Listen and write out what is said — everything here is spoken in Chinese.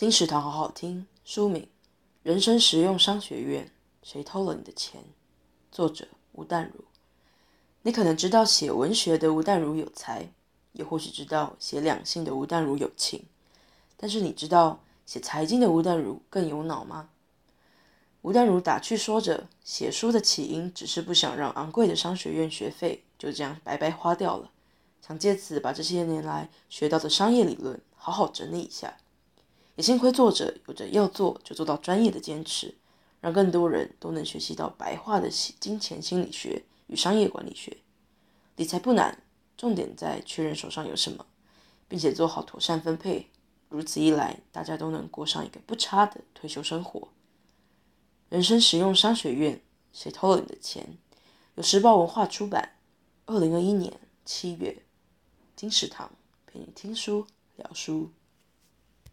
金石堂好好听，书名《人生实用商学院》，谁偷了你的钱？作者吴淡如。你可能知道写文学的吴淡如有才，也或许知道写两性的吴淡如有情，但是你知道写财经的吴淡如更有脑吗？吴淡如打趣说着，写书的起因只是不想让昂贵的商学院学费就这样白白花掉了，想借此把这些年来学到的商业理论好好整理一下。也幸亏作者有着要做就做到专业的坚持，让更多人都能学习到白话的金钱心理学与商业管理学。理财不难，重点在确认手上有什么，并且做好妥善分配。如此一来，大家都能过上一个不差的退休生活。人生实用商学院，谁偷了你的钱？由时报文化出版，二零二一年七月。金石堂陪你听书聊书。